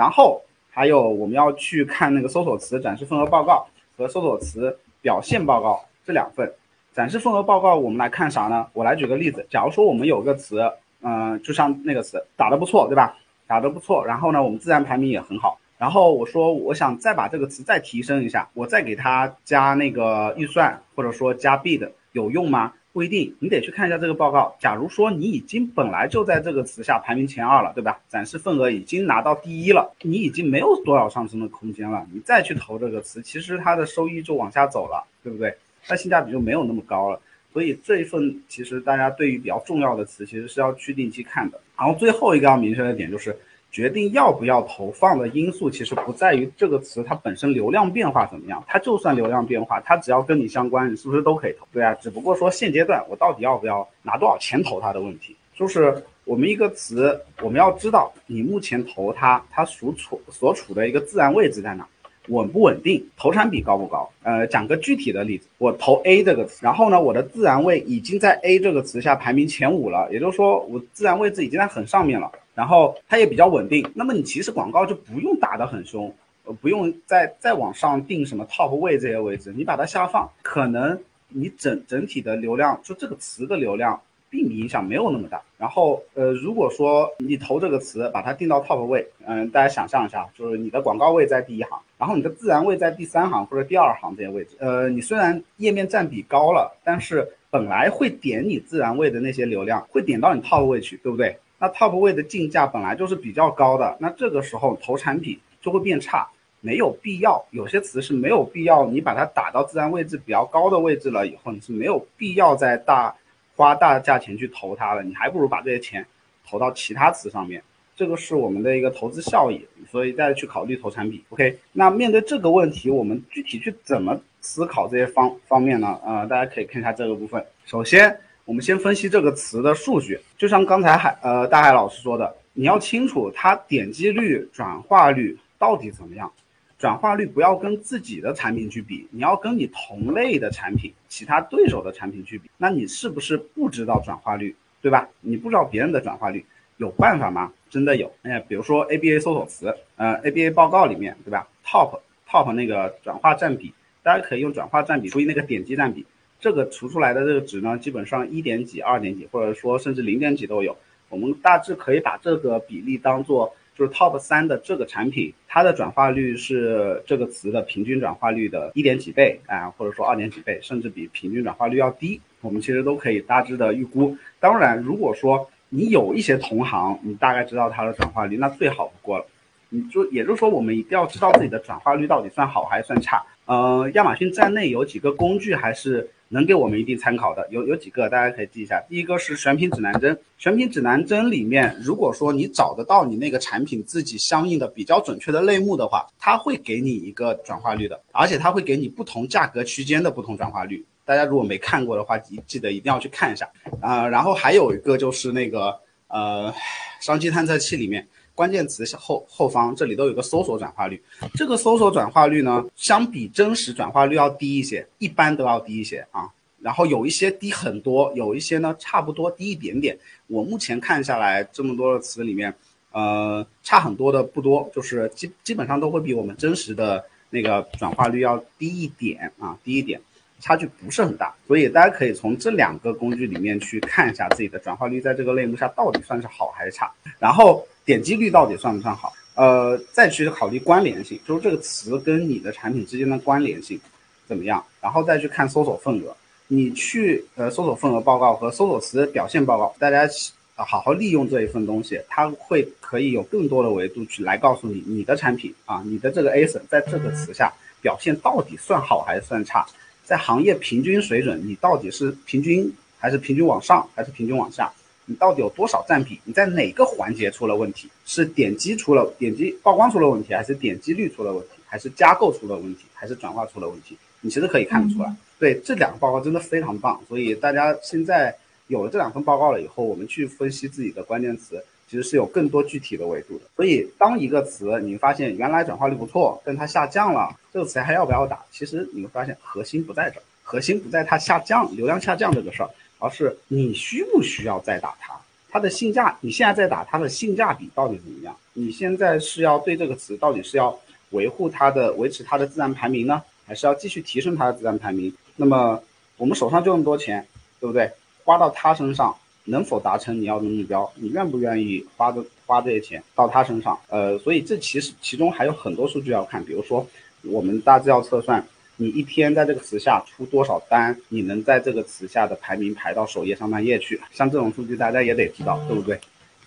然后还有我们要去看那个搜索词展示份额报告和搜索词表现报告这两份。展示份额报告我们来看啥呢？我来举个例子，假如说我们有个词，嗯，就像那个词打得不错，对吧？打得不错，然后呢，我们自然排名也很好。然后我说我想再把这个词再提升一下，我再给它加那个预算，或者说加 bid，有用吗？不一定，你得去看一下这个报告。假如说你已经本来就在这个词下排名前二了，对吧？展示份额已经拿到第一了，你已经没有多少上升的空间了。你再去投这个词，其实它的收益就往下走了，对不对？它性价比就没有那么高了。所以这一份其实大家对于比较重要的词，其实是要去定期看的。然后最后一个要明确的点就是。决定要不要投放的因素，其实不在于这个词它本身流量变化怎么样，它就算流量变化，它只要跟你相关，你是不是都可以投？对啊，只不过说现阶段我到底要不要拿多少钱投它的问题，就是我们一个词，我们要知道你目前投它，它所处所处的一个自然位置在哪。稳不稳定，投产比高不高？呃，讲个具体的例子，我投 A 这个词，然后呢，我的自然位已经在 A 这个词下排名前五了，也就是说我自然位置已经在很上面了，然后它也比较稳定。那么你其实广告就不用打得很凶，呃，不用再再往上定什么 top 位这些位置，你把它下放，可能你整整体的流量，就这个词的流量。并影响没有那么大。然后，呃，如果说你投这个词，把它定到 top 位，嗯，大家想象一下，就是你的广告位在第一行，然后你的自然位在第三行或者第二行这些位置，呃，你虽然页面占比高了，但是本来会点你自然位的那些流量会点到你 top 位去，对不对？那 top 位的竞价本来就是比较高的，那这个时候投产品就会变差，没有必要。有些词是没有必要，你把它打到自然位置比较高的位置了以后，你是没有必要再大。花大价钱去投它了，你还不如把这些钱投到其他词上面，这个是我们的一个投资效益，所以大家去考虑投产品。OK，那面对这个问题，我们具体去怎么思考这些方方面呢？呃，大家可以看一下这个部分。首先，我们先分析这个词的数据，就像刚才海呃大海老师说的，你要清楚它点击率、转化率到底怎么样。转化率不要跟自己的产品去比，你要跟你同类的产品、其他对手的产品去比。那你是不是不知道转化率，对吧？你不知道别人的转化率，有办法吗？真的有。哎，比如说 ABA 搜索词，呃，ABA 报告里面，对吧？Top Top 那个转化占比，大家可以用转化占比除以那个点击占比，这个除出来的这个值呢，基本上一点几、二点几，或者说甚至零点几都有。我们大致可以把这个比例当做。就是 top 三的这个产品，它的转化率是这个词的平均转化率的一点几倍啊，或者说二点几倍，甚至比平均转化率要低。我们其实都可以大致的预估。当然，如果说你有一些同行，你大概知道它的转化率，那最好不过了。你就也就是说，我们一定要知道自己的转化率到底算好还是算差。呃，亚马逊站内有几个工具还是。能给我们一定参考的有有几个，大家可以记一下。第一个是选品指南针，选品指南针里面，如果说你找得到你那个产品自己相应的比较准确的类目的话，它会给你一个转化率的，而且它会给你不同价格区间的不同转化率。大家如果没看过的话，记记得一定要去看一下啊。然后还有一个就是那个呃，商机探测器里面。关键词后后方这里都有个搜索转化率，这个搜索转化率呢，相比真实转化率要低一些，一般都要低一些啊。然后有一些低很多，有一些呢差不多低一点点。我目前看下来这么多的词里面，呃，差很多的不多，就是基基本上都会比我们真实的那个转化率要低一点啊，低一点，差距不是很大。所以大家可以从这两个工具里面去看一下自己的转化率在这个类目下到底算是好还是差，然后。点击率到底算不算好？呃，再去考虑关联性，就是这个词跟你的产品之间的关联性怎么样？然后再去看搜索份额。你去呃搜索份额报告和搜索词表现报告，大家好好利用这一份东西，它会可以有更多的维度去来告诉你你的产品啊，你的这个 ASIN 在这个词下表现到底算好还是算差？在行业平均水准，你到底是平均还是平均往上还是平均往下？你到底有多少占比？你在哪个环节出了问题？是点击出了点击曝光出了问题，还是点击率出了问题，还是加购出了问题，还是转化出了问题？你其实可以看得出来。对这两个报告真的非常棒，所以大家现在有了这两份报告了以后，我们去分析自己的关键词，其实是有更多具体的维度的。所以当一个词你发现原来转化率不错，但它下降了，这个词还要不要打？其实你会发现核心不在这，核心不在它下降流量下降这个事儿。而是你需不需要再打它？它的性价，你现在在打它的性价比到底怎么样？你现在是要对这个词到底是要维护它的、维持它的自然排名呢，还是要继续提升它的自然排名？那么我们手上就那么多钱，对不对？花到他身上能否达成你要的目标？你愿不愿意花的花这些钱到他身上？呃，所以这其实其中还有很多数据要看，比如说我们大致要测算。你一天在这个词下出多少单，你能在这个词下的排名排到首页上半页去？像这种数据大家也得知道，对不对？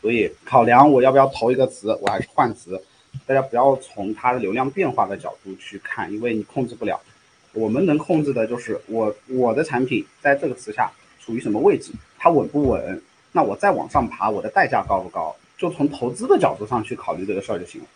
所以考量我要不要投一个词，我还是换词，大家不要从它的流量变化的角度去看，因为你控制不了。我们能控制的就是我我的产品在这个词下处于什么位置，它稳不稳？那我再往上爬，我的代价高不高？就从投资的角度上去考虑这个事儿就行了。